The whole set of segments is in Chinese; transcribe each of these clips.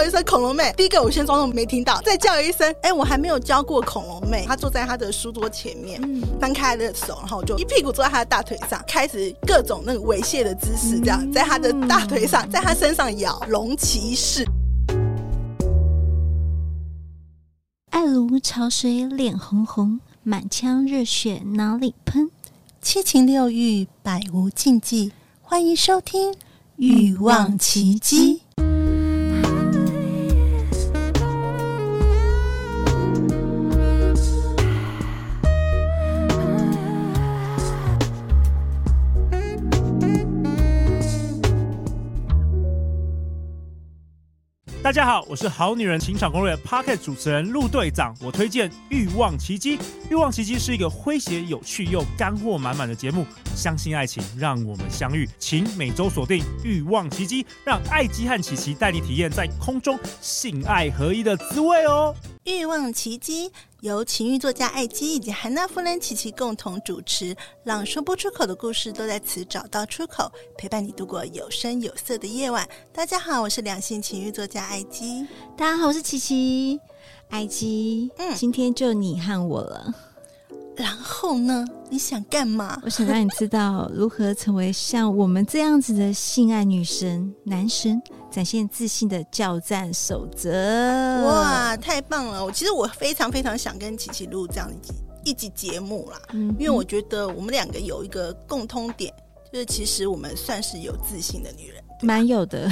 叫一声恐龙妹，第一个我先装作没听到，再叫一声，哎，我还没有教过恐龙妹。她坐在她的书桌前面，翻开的手，然后我就一屁股坐在她的大腿上，开始各种那个猥亵的姿势，这样在她的大腿上，在她身上咬龙骑士。爱如潮水，脸红红，满腔热血哪里喷？七情六欲，百无禁忌。欢迎收听《欲望琦姬》。大家好，我是好女人情场攻略 Pocket 主持人陆队长。我推荐《欲望奇迹》，《欲望奇迹》是一个诙谐、有趣又干货满满的节目。相信爱情，让我们相遇。请每周锁定《欲望奇迹》，让爱姬和琪琪带你体验在空中性爱合一的滋味哦。欲望奇迹由情欲作家艾姬以及韩娜夫人琪琪共同主持，让说不出口的故事都在此找到出口，陪伴你度过有声有色的夜晚。大家好，我是两性情欲作家艾姬。大家好，我是琪琪。艾姬，嗯，今天就你和我了。然后呢？你想干嘛？我想让你知道如何成为像我们这样子的性爱女神、男神，展现自信的教战守则。哇，太棒了！我其实我非常非常想跟琪琪录这样一集一集节目啦，嗯，因为我觉得我们两个有一个共通点，就是其实我们算是有自信的女人。蛮有的，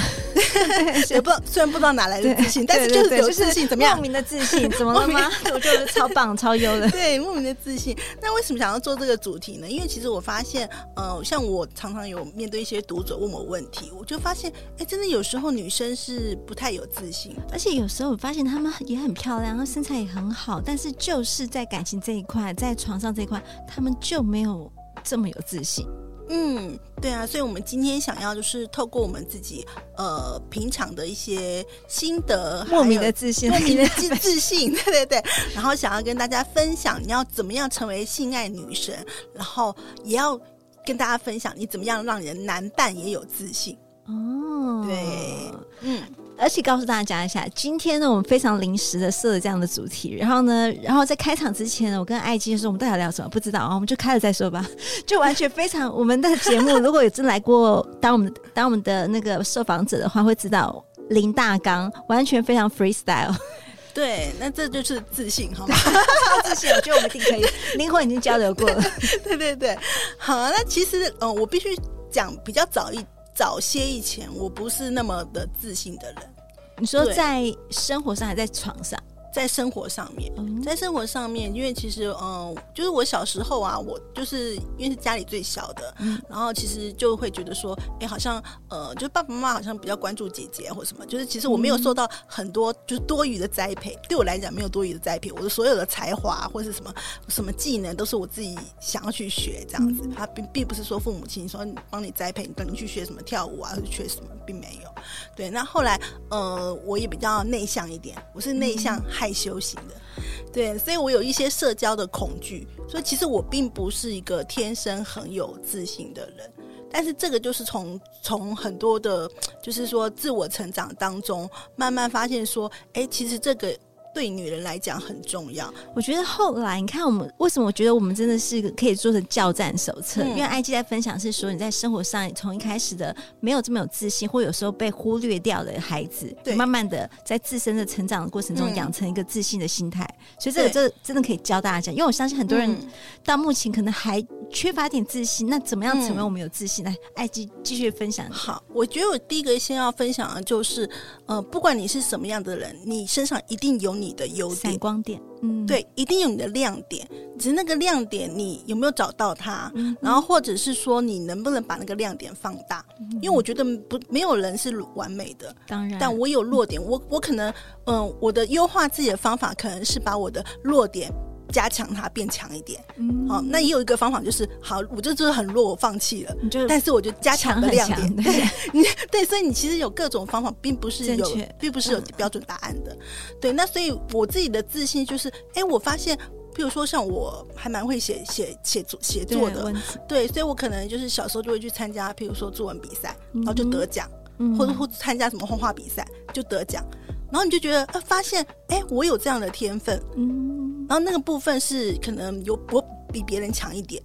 也不虽然不知道哪来的自信，但是就是有自信，怎么样？莫名的自信，怎么了吗？我觉得超棒、超优的。对，莫名的自信。那为什么想要做这个主题呢？因为其实我发现，呃，像我常常有面对一些读者问我问题，我就发现，哎，真的有时候女生是不太有自信，而且有时候我发现她们也很漂亮，然后身材也很好，但是就是在感情这一块，在床上这一块，她们就没有这么有自信。嗯，对啊，所以我们今天想要就是透过我们自己呃平常的一些心得，莫名的自信，莫名的自自信，对对对，然后想要跟大家分享你要怎么样成为性爱女神，然后也要跟大家分享你怎么样让人男伴也有自信哦，对，嗯。而且告诉大家一下，今天呢，我们非常临时的设了这样的主题。然后呢，然后在开场之前呢，我跟艾姬说，我们到底要聊什么？不知道啊，我们就开了再说吧。就完全非常我们的节目，如果有真来过当我们当我们的那个受访者的话，会知道林大纲，完全非常 freestyle。对，那这就是自信，好吗？自信，我觉得我们一定可以，灵魂已经交流过了。对对对，好，那其实，嗯，我必须讲比较早一。早些以前，我不是那么的自信的人。你说在生活上还在床上？在生活上面，在生活上面，因为其实，嗯，就是我小时候啊，我就是因为是家里最小的，嗯，然后其实就会觉得说，哎，好像，呃，就是爸爸妈妈好像比较关注姐姐或什么，就是其实我没有受到很多就是多余的栽培，对我来讲没有多余的栽培，我的所有的才华或是什么什么技能都是我自己想要去学这样子，他并并不是说父母亲说帮你栽培，你等你去学什么跳舞啊，或者学什么，并没有。对，那后来，呃，我也比较内向一点，我是内向。害羞型的，对，所以我有一些社交的恐惧，所以其实我并不是一个天生很有自信的人，但是这个就是从从很多的，就是说自我成长当中慢慢发现说，哎，其实这个。对女人来讲很重要。我觉得后来你看，我们为什么我觉得我们真的是可以做成教战手册？嗯、因为艾姬在分享是说，你在生活上从一开始的没有这么有自信，或有时候被忽略掉的孩子，对，慢慢的在自身的成长的过程中养成一个自信的心态。嗯、所以这个这真的可以教大家讲，因为我相信很多人到目前可能还缺乏点自信。嗯、那怎么样成为我们有自信？来，艾姬继续分享。好，我觉得我第一个先要分享的就是，呃，不管你是什么样的人，你身上一定有你。的优点、闪光点，嗯，对，一定有你的亮点，只是那个亮点你有没有找到它？嗯，然后或者是说你能不能把那个亮点放大？嗯，因为我觉得不没有人是完美的，当然，但我有弱点，我我可能，嗯，我的优化自己的方法可能是把我的弱点。加强它变强一点，嗯，好，那也有一个方法就是，好，我就就是很弱，我放弃了，就但是我就加强了亮点，对，你对，所以你其实有各种方法，并不是有，并不是有标准答案的，嗯、对，那所以我自己的自信就是，哎，我发现，比如说像我还蛮会写写写作写作的，对，所以我可能就是小时候就会去参加，譬如说作文比赛，然后就得奖，嗯、或者或参加什么画画比赛就得奖。然后你就觉得呃，发现哎，我有这样的天分，嗯，然后那个部分是可能有我比别人强一点，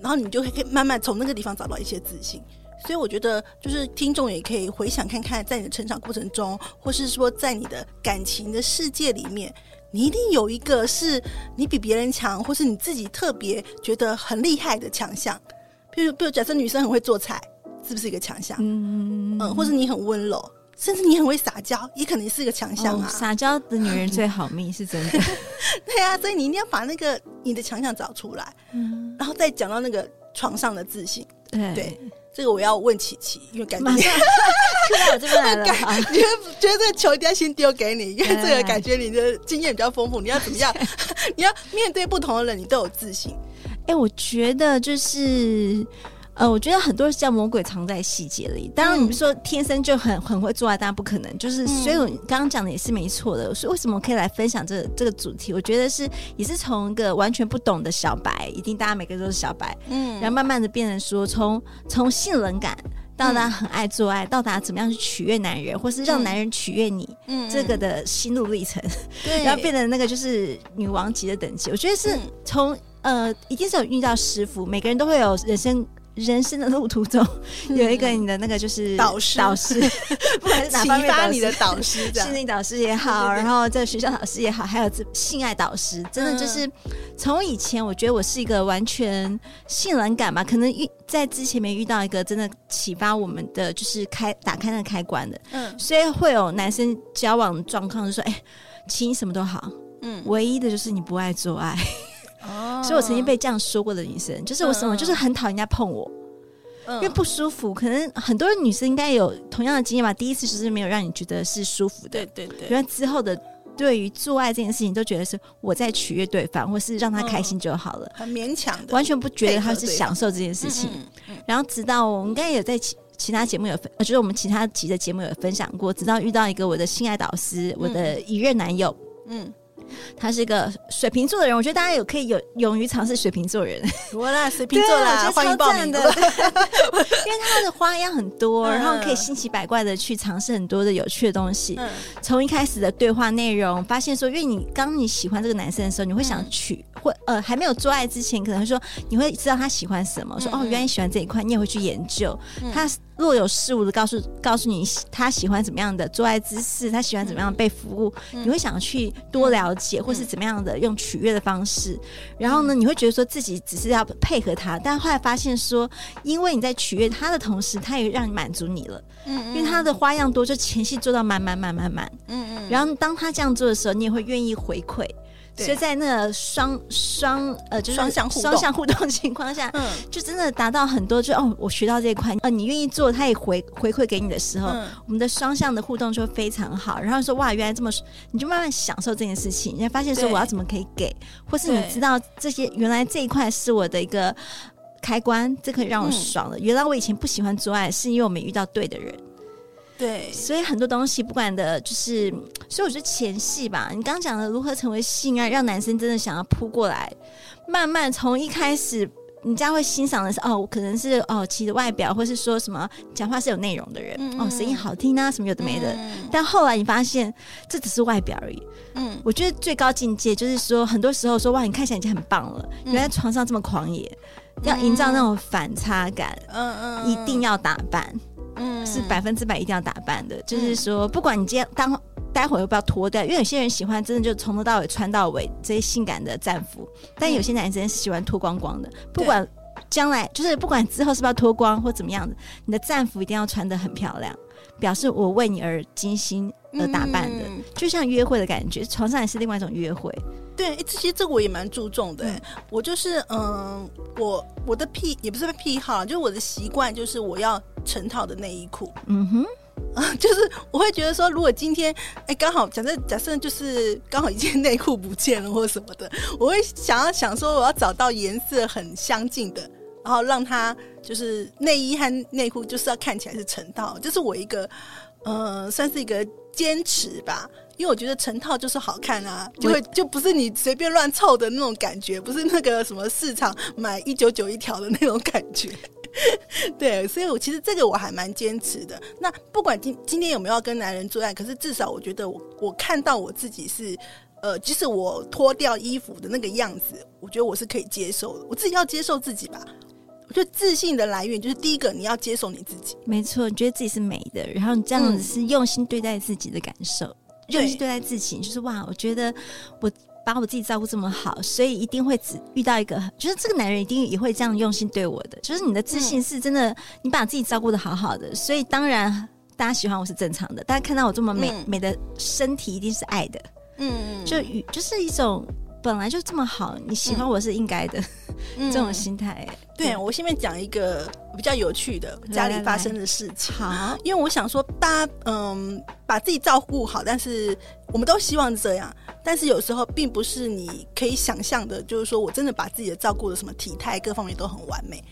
然后你就会可以慢慢从那个地方找到一些自信。所以我觉得，就是听众也可以回想看看，在你的成长过程中，或是说在你的感情的世界里面，你一定有一个是你比别人强，或是你自己特别觉得很厉害的强项。比如，比如假设女生很会做菜，是不是一个强项？嗯嗯嗯，或是你很温柔，甚至你很会撒娇，也可能是一个强项啊。哦，撒娇的女人最好命，是真的。对啊，所以你一定要把那个你的强项找出来，嗯，然后再讲到那个床上的自信，对。对这个我要问琪琪，因为感觉现在 我这边来了，你会觉得这个球一定要先丢给你，因为这个感觉你的经验比较丰富，你要怎么样？你要面对不同的人，你都有自信。哎，我觉得就是。呃，我觉得很多是叫魔鬼藏在细节里。当然，你们说天生就很很会做爱，当然不可能。就是，所以我刚刚讲的也是没错的。所以为什么可以来分享这个、这个主题？我觉得是也是从一个完全不懂的小白，一定大家每个人都是小白，嗯，然后慢慢的变成说，从从性冷感到达很爱做爱，到达怎么样去取悦男人，或是让男人取悦你，嗯，这个的心路历程，对，然后变成那个就是女王级的等级。我觉得是从呃，一定是有遇到师傅，每个人都会有人生。人生的路途中，有一个你的那个就是导师，导师，不管是哪方面启发你的导师，心理导师也好，然后在学校导师也好，还有这性爱导师，真的就是从以前，我觉得我是一个完全性冷感吧，可能遇在之前没遇到一个真的启发我们的，就是开打开那个开关的，嗯，所以会有男生交往状况，就说，哎，亲什么都好，嗯，唯一的就是你不爱做爱。哦，所以我曾经被这样说过的女生，就是我什么，就是很讨厌人家碰我，因为不舒服。可能很多女生应该有同样的经验吧。第一次就是没有让你觉得是舒服的，对对对。因为之后的对于做爱这件事情，都觉得是我在取悦对方，或是让他开心就好了，很勉强的，完全不觉得他是享受这件事情。然后直到我们应该有在其其他节目有分，呃，就是我们其他集的节目有分享过，直到遇到一个我的性爱导师，我的一任男友，嗯。他是一个水瓶座的人，我觉得大家有可以有勇于尝试水瓶座人。我啦，水瓶座啦，欢迎报名的。因为他的花样很多，然后可以新奇百怪的去尝试很多的有趣的东西。从一开始的对话内容，发现说，因为你刚你喜欢这个男生的时候，你会想娶，或呃还没有做爱之前，可能说你会知道他喜欢什么，说哦，原来你喜欢这一块，你也会去研究他。若有事物的告诉告诉你他喜欢怎么样的做爱姿势，他喜欢怎么样被服务，嗯、你会想去多了解，嗯、或是怎么样的用取悦的方式。嗯、然后呢，你会觉得说自己只是要配合他，但后来发现说，因为你在取悦他的同时，他也让你满足你了。嗯，嗯，因为他的花样多，就前戏做到满满满满满。嗯嗯。然后当他这样做的时候，你也会愿意回馈。所以在那个双双呃，就是双向双向互动情况下，嗯，就真的达到很多，就哦，我学到这一块，呃，你愿意做，他也回回馈给你的时候，嗯、我们的双向的互动就非常好。然后说哇，原来这么，你就慢慢享受这件事情，你会发现说我要怎么可以给，或是你知道这些原来这一块是我的一个开关，这可以让我爽了。嗯、原来我以前不喜欢做爱，是因为我没遇到对的人。对，所以很多东西不管的，就是，所以我觉得前戏吧，你刚刚讲的如何成为性爱，让男生真的想要扑过来，慢慢从一开始，人家会欣赏的是哦，可能是哦，其实外表，或是说什么讲话是有内容的人，嗯、哦，声音好听啊，什么有的没的。嗯、但后来你发现这只是外表而已。嗯，我觉得最高境界就是说，很多时候说哇，你看起来已经很棒了，原来床上这么狂野，嗯、要营造那种反差感，嗯嗯，一定要打扮。嗯，是百分之百一定要打扮的，嗯、就是说，不管你今天当待会儿要不要脱掉，因为有些人喜欢真的就从头到尾穿到尾这些性感的战服，但有些男生是喜欢脱光光的。不管将来就是不管之后是不是要脱光或怎么样的，你的战服一定要穿的很漂亮，表示我为你而精心而打扮的，嗯、就像约会的感觉，床上也是另外一种约会。对，其实这个我也蛮注重的。嗯、我就是嗯，我我的癖也不是癖好，就是我的习惯，就是我要成套的内衣裤。嗯哼，啊，就是我会觉得说，如果今天哎刚好假设假设就是刚好一件内裤不见了或什么的，我会想要想说我要找到颜色很相近的，然后让它就是内衣和内裤就是要看起来是成套，这是我一个呃算是一个坚持吧。因为我觉得成套就是好看啊，就会就不是你随便乱凑的那种感觉，不是那个什么市场买一九九一条的那种感觉。对，所以我其实这个我还蛮坚持的。那不管今今天有没有要跟男人做爱，可是至少我觉得我我看到我自己是，呃，即使我脱掉衣服的那个样子，我觉得我是可以接受的。我自己要接受自己吧。我觉得自信的来源就是第一个，你要接受你自己。没错，你觉得自己是美的，然后你这样子是用心对待自己的感受，嗯、用心对待自己，就是哇，我觉得我。把我自己照顾这么好，所以一定会只遇到一个，就是这个男人一定也会这样用心对我的。就是你的自信是真的，你把自己照顾的好好的，所以当然大家喜欢我是正常的。大家看到我这么美、嗯、美的身体，一定是爱的。嗯，就与就是一种。本来就这么好，你喜欢我是应该的，嗯、这种心态。对，我下面讲一个比较有趣的家里发生的事情。来来来好，因为我想说，大家嗯，把自己照顾好，但是我们都希望这样，但是有时候并不是你可以想象的，就是说我真的把自己的照顾的什么体态各方面都很完美。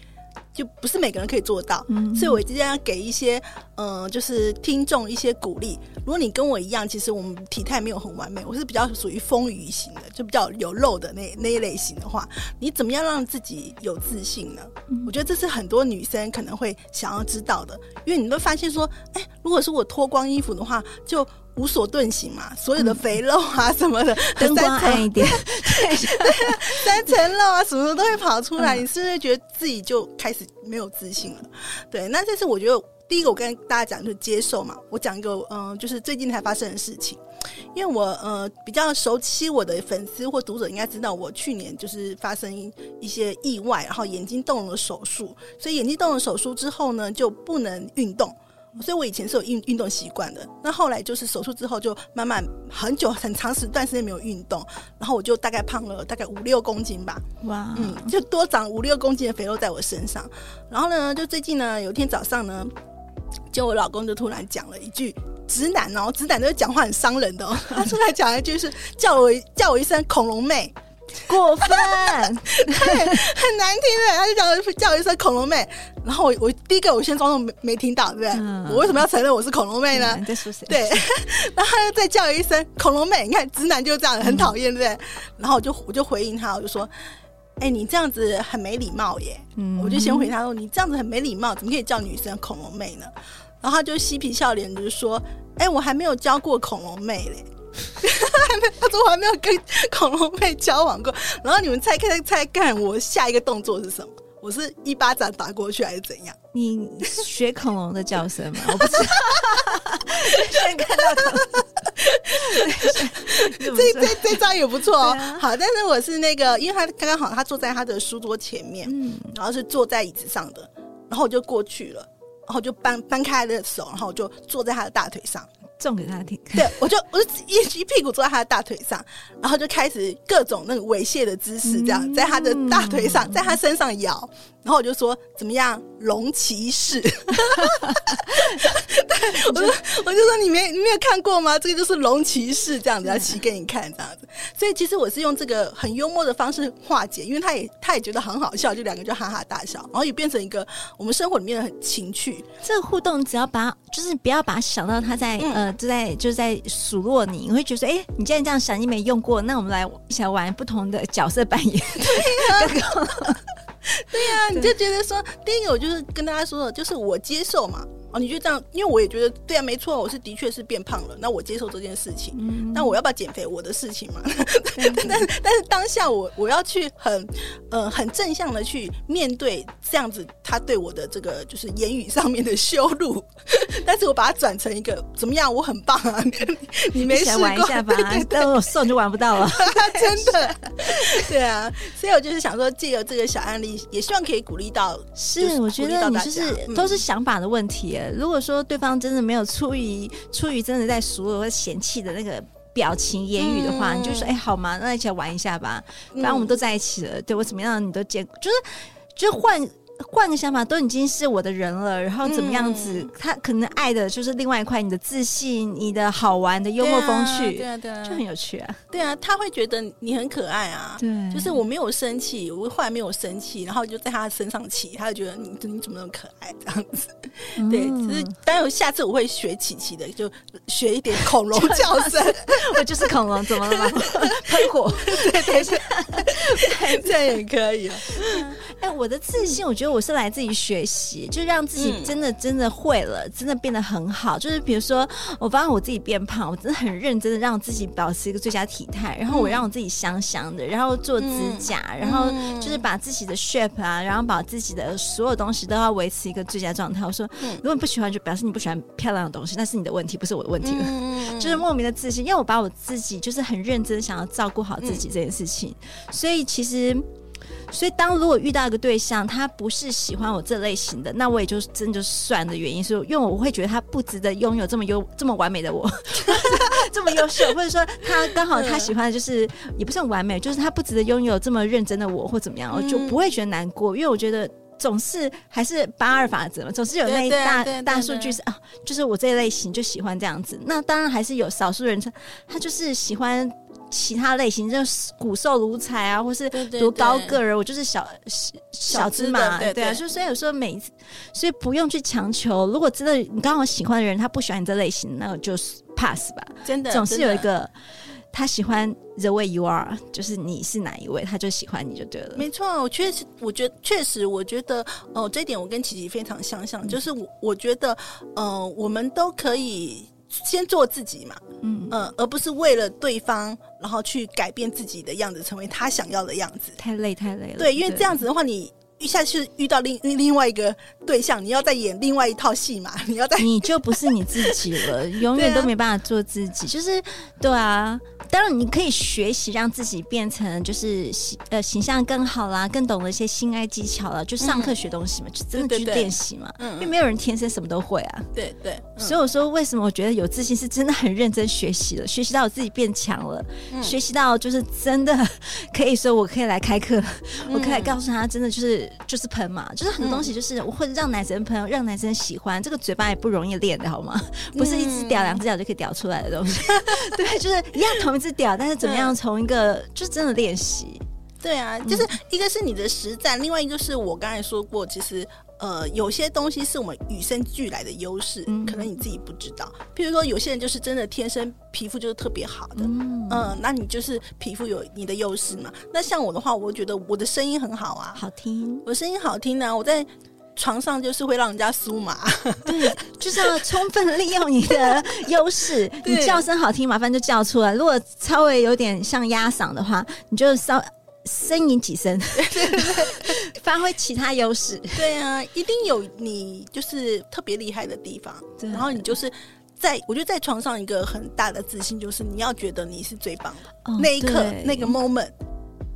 就不是每个人可以做到，嗯、所以我今天要给一些，嗯、呃，就是听众一些鼓励。如果你跟我一样，其实我们体态没有很完美，我是比较属于丰腴型的，就比较有肉的那那一类型的话，你怎么样让自己有自信呢？嗯、我觉得这是很多女生可能会想要知道的，因为你会发现说，哎，如果是我脱光衣服的话，就。无所遁形嘛，所有的肥肉啊什么的，灯光暗一点，对，三层肉啊什么的都会跑出来。嗯、你是不是觉得自己就开始没有自信了？对，那这是我觉得第一个，我跟大家讲就是接受嘛。我讲一个，嗯、呃，就是最近才发生的事情，因为我呃比较熟悉我的粉丝或读者应该知道，我去年就是发生一些意外，然后眼睛动了手术，所以眼睛动了手术之后呢，就不能运动。所以，我以前是有运运动习惯的。那后来就是手术之后，就慢慢很久很长时段时间没有运动，然后我就大概胖了大概五六公斤吧。哇，嗯，就多长五六公斤的肥肉在我身上。然后呢，就最近呢，有一天早上呢，就我老公就突然讲了一句“直男”哦，直男都讲话很伤人的哦。他突然讲一句是叫我叫我一声“恐龙妹”。过分，对，很难听的。他就叫叫我一声恐龙妹，然后我我第一个我先装作没没听到，对不对？嗯、我为什么要承认我是恐龙妹呢？在说谁？对，然后他又再叫我一声恐龙妹，你看直男就这样，很讨厌，对不对？然后我就我就回应他，我就说：“哎、欸，你这样子很没礼貌耶。嗯”我就先回他说：“你这样子很没礼貌，怎么可以叫女生恐龙妹呢？”然后他就嬉皮笑脸，就是说：“哎、欸，我还没有教过恐龙妹嘞。”还没，他说我还没有跟恐龙妹交往过。然后你们猜看猜看，我下一个动作是什么？我是一巴掌打过去还是怎样？你学恐龙的叫声吗？我不知道。先看到恐。这这这招也不错哦。啊、好，但是我是那个，因为他刚刚好，他坐在他的书桌前面，嗯，然后是坐在椅子上的，然后我就过去了，然后就搬搬开他的手，然后我就坐在他的大腿上。送给他听，对，我就我就一一屁股坐在他的大腿上，然后就开始各种那个猥亵的姿势，这样在他的大腿上，在他身上摇。然后我就说怎么样，龙骑士？对，我就我就说你没你没有看过吗？这个就是龙骑士这样子，要骑给你看这样子。所以其实我是用这个很幽默的方式化解，因为他也他也觉得很好笑，就两个就哈哈大笑，然后也变成一个我们生活里面的很情趣。这个互动只要把就是不要把想到他在、嗯、呃就在就在数落你，你会觉得说哎，你既然这样想，你没用过，那我们来一起来玩不同的角色扮演。对啊。对呀、啊，你就觉得说，第一个我就是跟大家说的，就是我接受嘛。哦，你就这样，因为我也觉得对啊，没错，我是的确是变胖了，那我接受这件事情。嗯，那我要不要减肥？我的事情嘛。但但是当下我我要去很呃很正向的去面对这样子他对我的这个就是言语上面的羞辱，但是我把它转成一个怎么样？我很棒啊！你，你没试过玩一下吧？但我瘦就玩不到了，真的。对啊，所以我就是想说，借由这个小案例，也希望可以鼓励到。是，我觉得你就是都是想法的问题。如果说对方真的没有出于出于真的在数落或嫌弃的那个表情言语的话，嗯、你就说哎好吗？那一起来玩一下吧。反正我们都在一起了，对我怎么样你都见，就是就换。换个想法，都已经是我的人了，然后怎么样子？嗯、他可能爱的就是另外一块，你的自信，你的好玩的幽默风趣，对啊，对啊，就很有趣啊。对啊，他会觉得你很可爱啊。对，就是我没有生气，我后来没有生气，然后就在他身上骑，他就觉得你你怎么那么可爱这样子。嗯、对，只是当然下次我会学琪琪的，就学一点恐龙叫声。我就是恐龙，怎么了吗？喷火，对对对，这样也可以啊。哎、我的自信，我觉得。我是来自己学习，就让自己真的真的会了，真的变得很好。就是比如说，我发现我自己变胖，我真的很认真的让自己保持一个最佳体态，然后我让我自己香香的，然后做指甲，然后就是把自己的 shape 啊，然后把自己的所有东西都要维持一个最佳状态。我说，如果你不喜欢，就表示你不喜欢漂亮的东西，那是你的问题，不是我的问题了。就是莫名的自信，因为我把我自己就是很认真想要照顾好自己这件事情，所以其实。所以，当如果遇到一个对象，他不是喜欢我这类型的，那我也就真的就算的原因是，因为我会觉得他不值得拥有这么优、这么完美的我，这么优秀，或者说他刚好他喜欢的就是也不是很完美，就是他不值得拥有这么认真的我，或怎么样，我就不会觉得难过，因为我觉得总是还是八二法则嘛，总是有那一大大数据是啊，就是我这一类型就喜欢这样子。那当然还是有少数人他他就是喜欢。其他类型就是骨瘦如柴啊，或是多高个儿，我就是小小芝麻，对，对，对啊。就所以有时候每一次，所以不用去强求。如果真的你刚好喜欢的人，他不喜欢你这类型，那我就 pass 吧。真的，总是有一个他喜欢 the way you are，就是你是哪一位，他就喜欢你就对了。没错，我确实，我觉得确实，我觉得哦，这一点我跟琪琪非常相像，嗯、就是我我觉得，嗯、呃，我们都可以。先做自己嘛，嗯嗯、呃，而不是为了对方，然后去改变自己的样子，成为他想要的样子。太累，太累了。对，因为这样子的话，你一下去遇到另另外一个对象，你要再演另外一套戏嘛，你要再你就不是你自己了，永远都没办法做自己。啊、就是对啊。当然，你可以学习让自己变成就是形呃形象更好啦，更懂得一些性爱技巧了。就上课学东西嘛，嗯、就真的去练习嘛。嗯，因为没有人天生什么都会啊。对对。嗯、所以我说，为什么我觉得有自信是真的很认真学习了，学习到我自己变强了，嗯、学习到就是真的 可以说我可以来开课，嗯、我可以来告诉他，真的就是就是喷嘛，就是很多东西就是我会让男生喷让男生喜欢，这个嘴巴也不容易练的好吗？不是一只屌两只屌就可以屌出来的东西。对，就是一样同。一只屌，但是怎么样从一个、嗯、就真的练习？对啊，就是一个是你的实战，嗯、另外一个就是我刚才说过，其实呃有些东西是我们与生俱来的优势，嗯、可能你自己不知道。譬如说，有些人就是真的天生皮肤就是特别好的，嗯、呃，那你就是皮肤有你的优势嘛。那像我的话，我觉得我的声音很好啊，好听，我声音好听呢、啊，我在。床上就是会让人家酥麻，对，就是要充分利用你的优势。你叫声好听，麻烦就叫出来。如果稍微有点像鸭嗓的话，你就稍呻吟几声，发挥其他优势。对啊，一定有你就是特别厉害的地方。然后你就是在，我觉得在床上一个很大的自信就是你要觉得你是最棒的，哦、那一刻那个 moment。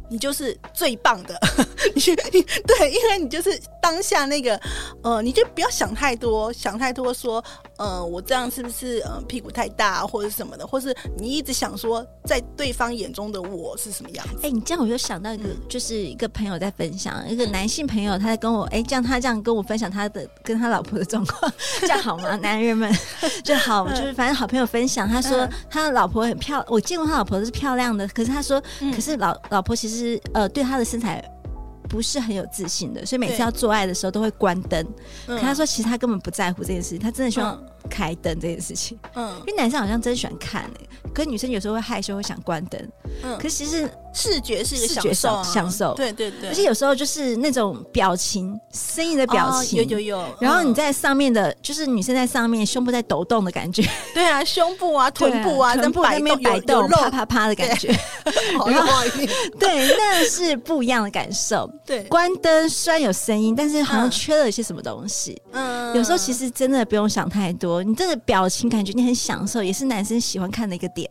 你就是最棒的，你对，因为你就是当下那个，呃，你就不要想太多，想太多说，呃，我这样是不是呃屁股太大或者什么的，或是你一直想说，在对方眼中的我是什么样子？哎、欸，你这样我就想到一个，嗯、就是一个朋友在分享，一个男性朋友他在跟我，哎、欸，这样他这样跟我分享他的跟他老婆的状况，这样好吗？男人们 就好，就是反正好朋友分享，他说他的老婆很漂亮，我见过他老婆是漂亮的，可是他说，嗯、可是老老婆其实。是呃，对他的身材不是很有自信的，所以每次要做爱的时候都会关灯。可他说，其实他根本不在乎这件事情，他真的希望开灯这件事情。嗯，因为男生好像真喜欢看诶、欸，可是女生有时候会害羞，会想关灯。嗯，可是其实。视觉是一个享受，享受，对对对，而且有时候就是那种表情、声音的表情，有有有。然后你在上面的，就是女生在上面，胸部在抖动的感觉，对啊，胸部啊，臀部啊，臀部在那边摆动，啪啪啪的感觉，然后 对，那是不一样的感受。对，关灯虽然有声音，但是好像缺了一些什么东西。嗯，有时候其实真的不用想太多，你这个表情感觉你很享受，也是男生喜欢看的一个点。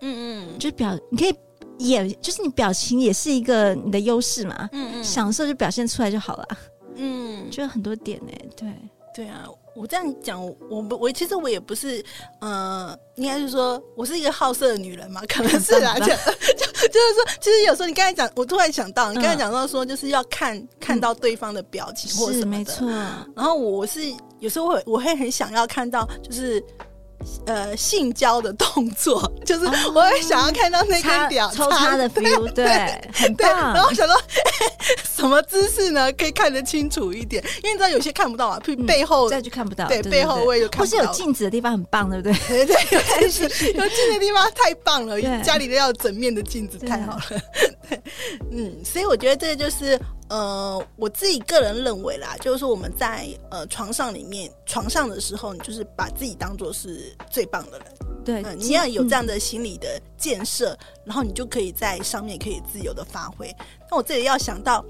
嗯嗯，就表你可以。演就是你表情也是一个你的优势嘛，嗯嗯，享受就表现出来就好了，嗯，就有很多点呢、欸，对。对啊，我这样讲，我不，我其实我也不是，呃，应该是说我是一个好色的女人嘛，可能是啊，就就就是说，其实有时候你刚才讲，我突然想到，你刚才讲到说，就是要看、嗯、看到对方的表情或什么的，是没错，然后我是有时候会我会很想要看到，就是。呃，性交的动作，就是我会想要看到那根屌抽插的 feel，对，很棒。然后想说，什么姿势呢？可以看得清楚一点，因为你知道有些看不到啊，背后再就看不到，对，背后我也就看不到。或是有镜子的地方很棒，对不对？对对，有镜子的地方太棒了，家里的要整面的镜子太好了。对嗯，所以我觉得这个就是呃，我自己个人认为啦，就是说我们在呃床上里面，床上的时候，你就是把自己当做是最棒的人。对、呃，你要有这样的心理的建设，嗯、然后你就可以在上面可以自由的发挥。那我这里要想到。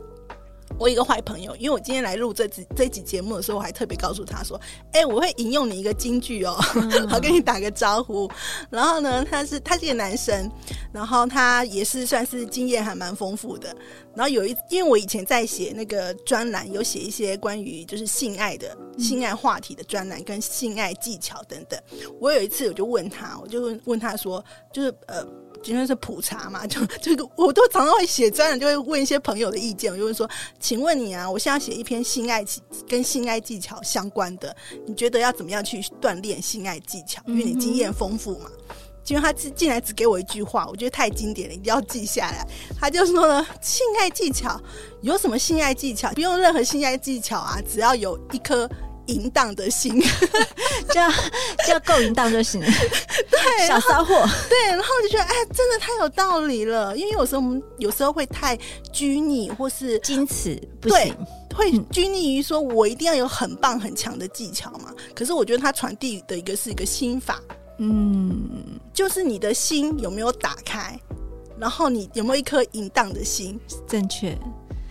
我一个坏朋友，因为我今天来录这集这集节目的时候，我还特别告诉他说：“哎、欸，我会引用你一个金句哦，嗯、好跟你打个招呼。”然后呢，他是他是一个男生，然后他也是算是经验还蛮丰富的。然后有一，因为我以前在写那个专栏，有写一些关于就是性爱的、嗯、性爱话题的专栏，跟性爱技巧等等。我有一次我就问他，我就问问他说，就是呃。今天是普查嘛，就 这个我都常常会写专栏，就会问一些朋友的意见。我就会说，请问你啊，我现在写一篇性爱跟性爱技巧相关的，你觉得要怎么样去锻炼性爱技巧？因为你经验丰富嘛。结果他进来只给我一句话，我觉得太经典了，一定要记下来。他就说呢，性爱技巧有什么性爱技巧？不用任何性爱技巧啊，只要有一颗。淫荡的心，就要就要够淫荡就行了。对，小骚货。对，然后我就觉得，哎，真的太有道理了。因为有时候我们有时候会太拘泥，或是矜持，不行，会拘泥于说我一定要有很棒很强的技巧嘛。可是我觉得它传递的一个是一个心法，嗯，就是你的心有没有打开，然后你有没有一颗淫荡的心，正确。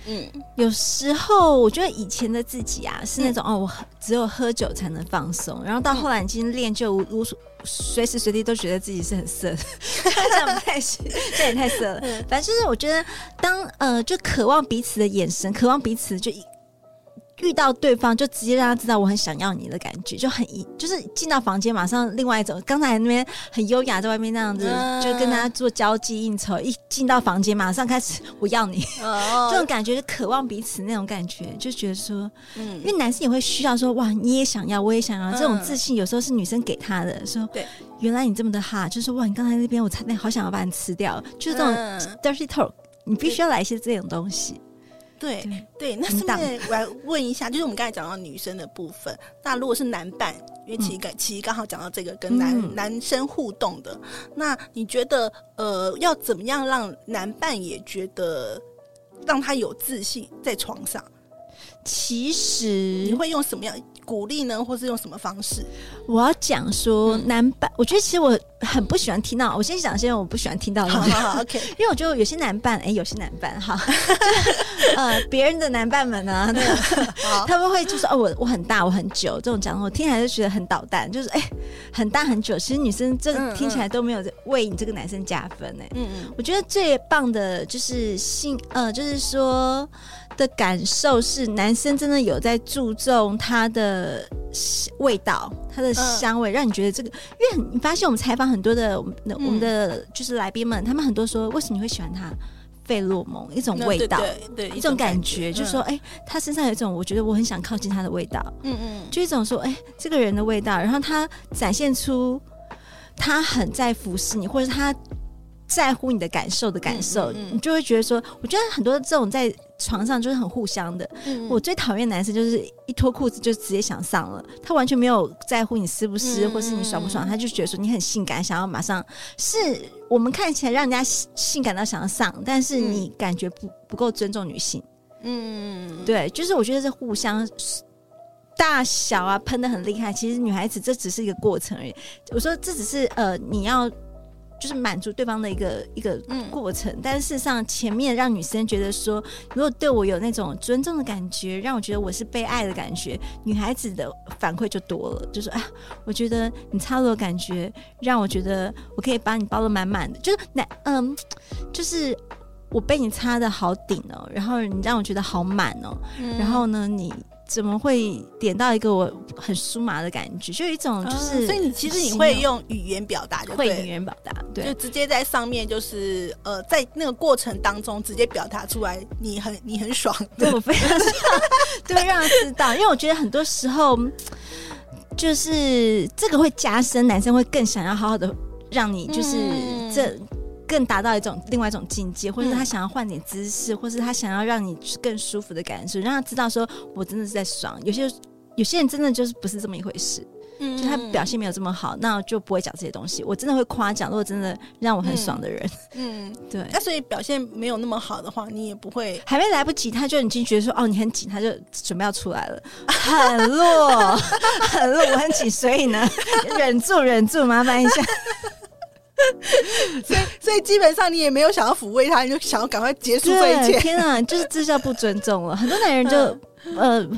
嗯，有时候我觉得以前的自己啊，是那种、嗯、哦，我只有喝酒才能放松，然后到后来已经练就无无所随时随地都觉得自己是很色的，这样不太行，这也太色了。嗯、反正就是我觉得当呃，就渴望彼此的眼神，渴望彼此就一。遇到对方就直接让他知道我很想要你的感觉，就很一就是进到房间马上另外一种，刚才那边很优雅在外面那样子，嗯、就跟他做交际应酬，一进到房间马上开始我要你，哦、这种感觉就渴望彼此那种感觉，就觉得说，嗯，因为男生也会需要说哇你也想要我也想要，这种自信有时候是女生给他的，说对，原来你这么的哈，就是哇你刚才那边我差点好想要把你吃掉，就是这种 dirty talk，你必须要来一些这种东西。对对，那顺便我来问一下，就是我们刚才讲到女生的部分，那如果是男伴，因为其实其实刚好讲到这个跟男、嗯、男生互动的，那你觉得呃要怎么样让男伴也觉得让他有自信在床上？其实你会用什么样？鼓励呢，或是用什么方式？我要讲说男伴，嗯、我觉得其实我很不喜欢听到。我先讲先，我不喜欢听到的。好，OK。因为我觉得有些男伴，哎、欸，有些男伴哈，呃，别人的男伴们 呢，他们会就说哦，我我很大，我很久这种讲话，我听起来就觉得很捣蛋，就是哎、欸，很大很久。其实女生这听起来都没有为你这个男生加分哎。嗯嗯。我觉得最棒的就是性，呃，就是说。的感受是，男生真的有在注重他的味道，他的香味，让你觉得这个。因为你发现我们采访很多的我们的、嗯、我们的就是来宾们，他们很多说，为什么你会喜欢他？费洛蒙一种味道，对，对，对，一种感觉，就是说，哎、欸，他身上有一种，我觉得我很想靠近他的味道。嗯嗯，就一种说，哎、欸，这个人的味道，然后他展现出他很在服侍你，或者他。在乎你的感受的感受，嗯嗯嗯、你就会觉得说，我觉得很多这种在床上就是很互相的。嗯、我最讨厌男生就是一脱裤子就直接想上了，他完全没有在乎你湿不湿，嗯、或是你爽不爽，他就觉得说你很性感，想要马上是我们看起来让人家性感到想要上，但是你感觉不不够尊重女性。嗯，对，就是我觉得是互相大小啊喷的很厉害，其实女孩子这只是一个过程而已。我说这只是呃你要。就是满足对方的一个一个过程，嗯、但是事实上前面让女生觉得说，如果对我有那种尊重的感觉，让我觉得我是被爱的感觉，女孩子的反馈就多了，就是啊，我觉得你擦了感觉，让我觉得我可以把你包的满满的，就是那嗯，就是我被你擦的好顶哦，然后你让我觉得好满哦，嗯、然后呢你。怎么会点到一个我很酥麻的感觉？就有一种就是，所以你其实你会用语言表达，就会语言表达，对，就直接在上面就是呃，在那个过程当中直接表达出来，你很你很爽，对我非常爽，对，让他知道，因为我觉得很多时候就是这个会加深，男生会更想要好好的让你就是这。更达到一种另外一种境界，或者是他想要换点姿势，嗯、或是他想要让你更舒服的感受，让他知道说我真的是在爽。有些有些人真的就是不是这么一回事。嗯，就他表现没有这么好，那就不会讲这些东西。我真的会夸奖，如果真的让我很爽的人，嗯，对。那所以表现没有那么好的话，你也不会还没来不及，他就已经觉得说哦，你很紧，他就准备要出来了，很弱，很弱，我很紧，所以呢，忍住，忍住，麻烦一下。所以，所以基本上你也没有想要抚慰他，你就想要赶快结束这一切。天啊，就是这叫不尊重了。很多男人就、嗯、呃，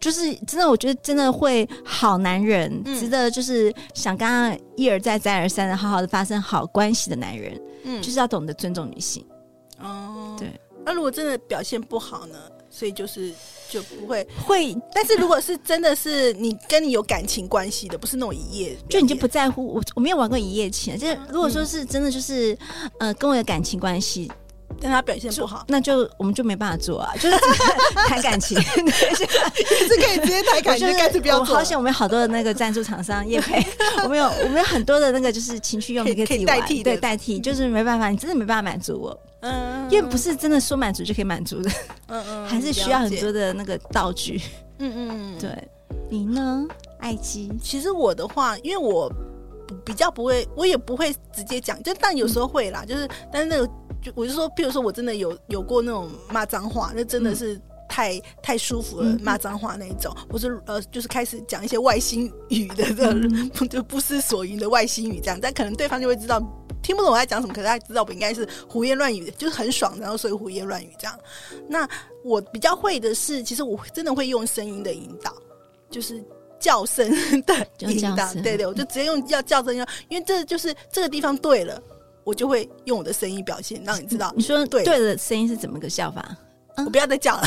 就是真的，我觉得真的会好男人，嗯、值得就是想刚刚一而再再而三的好好的发生好关系的男人，嗯，就是要懂得尊重女性。哦，对。那如果真的表现不好呢？所以就是。就不会会，但是如果是真的是你跟你有感情关系的，不是那种一夜，就你就不在乎我，我没有玩过一夜情。就是如果说是真的，就是呃，跟我有感情关系，但他表现不好，那就我们就没办法做啊，就是 谈感情，也是可以直接谈感情，干脆不要做。好险，我们有好多的那个赞助厂商业配，我们有我们有很多的那个就是情趣用品可以代替，对，代替，就是没办法，你真的没办法满足我。嗯，因为不是真的说满足就可以满足的，嗯嗯，还是需要很多的那个道具，嗯嗯，对。你呢，爱姬？其实我的话，因为我比较不会，我也不会直接讲，就但有时候会啦，嗯、就是但是那个就我就说，譬如说我真的有有过那种骂脏话，那真的是太、嗯、太舒服了，骂脏话那一种，或是呃，就是开始讲一些外星语的这种，嗯、就不思所云的外星语这样，但可能对方就会知道。听不懂我在讲什么，可是他知道我应该是胡言乱语，就是很爽，然后所以胡言乱语这样。那我比较会的是，其实我真的会用声音的引导，就是叫声 的引导。对对，我就直接用要叫声，因为这就是这个地方对了，我就会用我的声音表现，让你知道。你说对对的声音是怎么个笑法？我不要再讲了，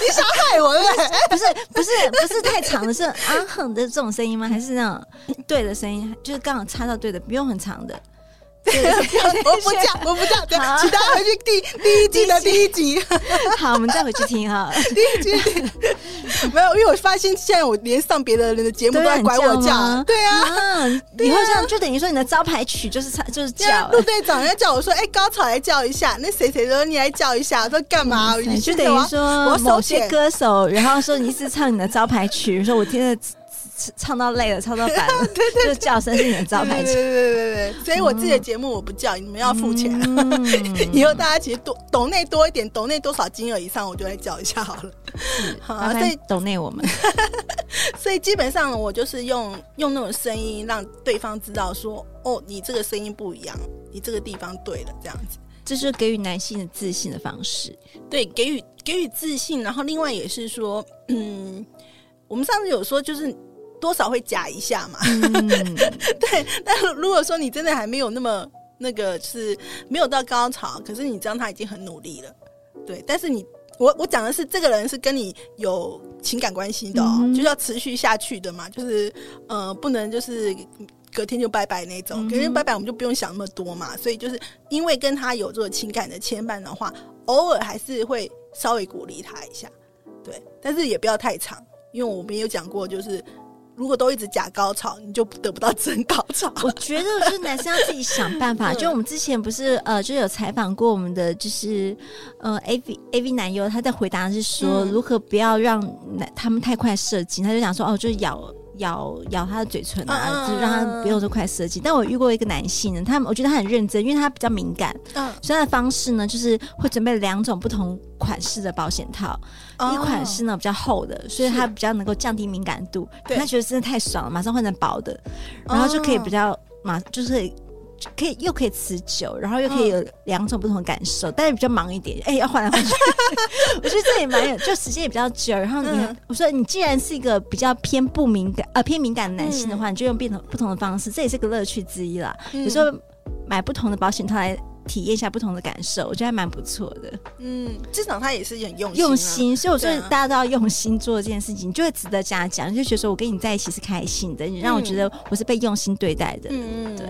你想害我对不对？不是不是不是太长的，是啊哼的这种声音吗？还是那种对的声音？就是刚好插到对的，不用很长的。对 我不讲，我不讲，请大家回去第第一季的第一集。好，我们再回去听哈。第一集没有，因为我发现现在我连上别的人的节目都在管我叫。对啊，以后这样就等于说你的招牌曲就是唱就是叫。陆队长要叫我说：“哎，高潮来叫一下。”那谁谁说你来叫一下？说干嘛？就等于说某些歌手，然后说你一直唱你的招牌曲，说我听着。唱到累了，唱到烦了，对对，就叫声是你的招牌词。对对对对，所以我自己的节目我不叫，你们要付钱。以后大家其实多抖内多一点，懂内多少金额以上，我就来叫一下好了。好，所以懂内我们。所以基本上我就是用用那种声音让对方知道说，哦，你这个声音不一样，你这个地方对了，这样子。这是给予男性的自信的方式。对，给予给予自信，然后另外也是说，嗯，我们上次有说就是。多少会假一下嘛，嗯、对。但如果说你真的还没有那么那个，是没有到高潮，可是你知道他已经很努力了，对。但是你，我我讲的是这个人是跟你有情感关系的，哦，嗯、就是要持续下去的嘛，就是呃，不能就是隔天就拜拜那种，隔天拜拜我们就不用想那么多嘛。所以就是因为跟他有这个情感的牵绊的话，偶尔还是会稍微鼓励他一下，对。但是也不要太长，因为我们也有讲过，就是。如果都一直假高潮，你就得不到真高潮。我觉得就是男生要自己想办法。就我们之前不是呃，就有采访过我们的就是呃 A V A V 男优，他在回答是说如何不要让男他们太快射精，他就想说哦，就咬。咬咬他的嘴唇啊，就让他不用这么快射精。但我遇过一个男性呢，他我觉得他很认真，因为他比较敏感，嗯，所以他的方式呢，就是会准备两种不同款式的保险套，一款是呢比较厚的，所以他比较能够降低敏感度。他觉得真的太爽了，马上换成薄的，然后就可以比较马就是。可以又可以持久，然后又可以有两种不同的感受，嗯、但是比较忙一点。哎、欸，要换来换去，我觉得这也蛮有，就时间也比较久。然后你，嗯、我说你既然是一个比较偏不敏感呃偏敏感的男性的话，嗯、你就用变同不同的方式，这也是个乐趣之一啦。嗯、有时候买不同的保险套来体验一下不同的感受，我觉得还蛮不错的。嗯，至少他也是很用心、啊、用心，所以我说大家都要用心做这件事情，你就会值得嘉奖，就觉得说我跟你在一起是开心的，你让我觉得我是被用心对待的。嗯，对。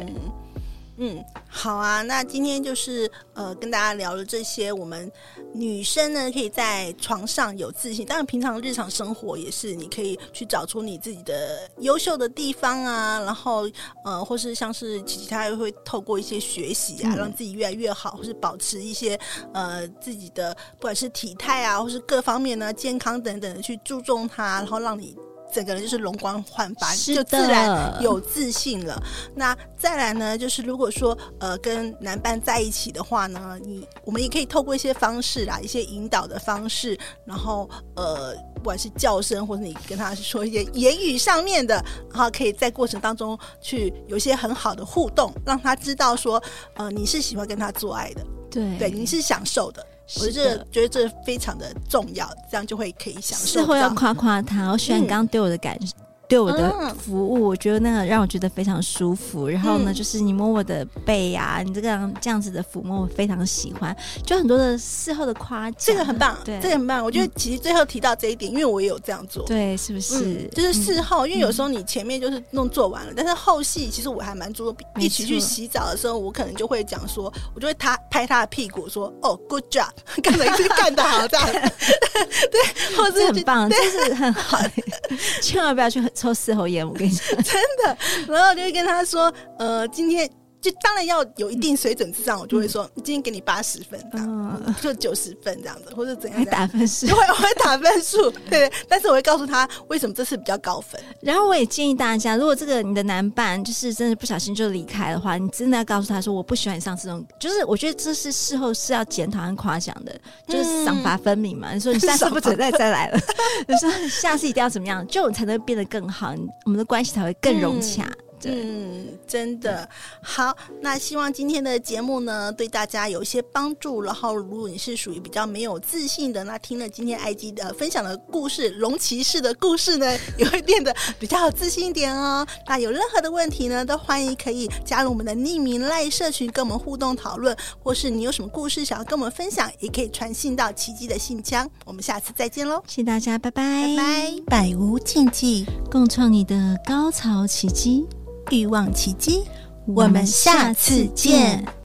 嗯，好啊，那今天就是呃跟大家聊了这些，我们女生呢可以在床上有自信，当然平常日常生活也是，你可以去找出你自己的优秀的地方啊，然后呃或是像是其他又会透过一些学习啊，让自己越来越好，或是保持一些呃自己的不管是体态啊，或是各方面呢健康等等的去注重它，然后让你。整个人就是容光焕发，就自然有自信了。那再来呢，就是如果说呃跟男伴在一起的话呢，你我们也可以透过一些方式啦，一些引导的方式，然后呃不管是叫声或者你跟他说一些言语上面的，然后可以在过程当中去有一些很好的互动，让他知道说呃你是喜欢跟他做爱的，对对，你是享受的。我觉得觉得这非常的重要，这样就会可以享受。事后要夸夸他，我喜欢你刚刚对我的感受。嗯对我的服务，我觉得那个让我觉得非常舒服。然后呢，就是你摸我的背呀，你这个这样子的抚摸，我非常喜欢。就很多的事后的夸奖，这个很棒，对，这个很棒。我觉得其实最后提到这一点，因为我也有这样做，对，是不是？就是事后，因为有时候你前面就是弄做完了，但是后戏其实我还蛮注重。一起去洗澡的时候，我可能就会讲说，我就会他拍他的屁股说：“哦，good job，干的干得好，这样。”对，或者很棒，就是很好，千万不要去。抽四盒烟，我跟你讲，真的，然后就跟他说，呃，今天。就当然要有一定水准之上，我就会说，今天给你八十分，嗯，就九十分这样子，或者怎样，打分数，会我会打分数，对。但是我会告诉他为什么这次比较高分。然后我也建议大家，如果这个你的男伴就是真的不小心就离开的话，你真的要告诉他说，我不喜欢你上次这种，就是我觉得这是事后是要检讨和夸奖的，就是赏罚分明嘛。你说你下次 不准再再来了，你说下次一定要怎么样，就才能变得更好，我们的关系才会更融洽。嗯，真的。好。那希望今天的节目呢，对大家有一些帮助。然后，如果你是属于比较没有自信的，那听了今天 IG 的分享的故事，龙骑士的故事呢，也会变得比较有自信一点哦。那有任何的问题呢，都欢迎可以加入我们的匿名赖社群，跟我们互动讨论，或是你有什么故事想要跟我们分享，也可以传信到奇迹的信箱。我们下次再见喽，谢谢大家，拜。拜，拜。拜，百无禁忌，共创你的高潮奇迹。欲望奇迹，我们下次见。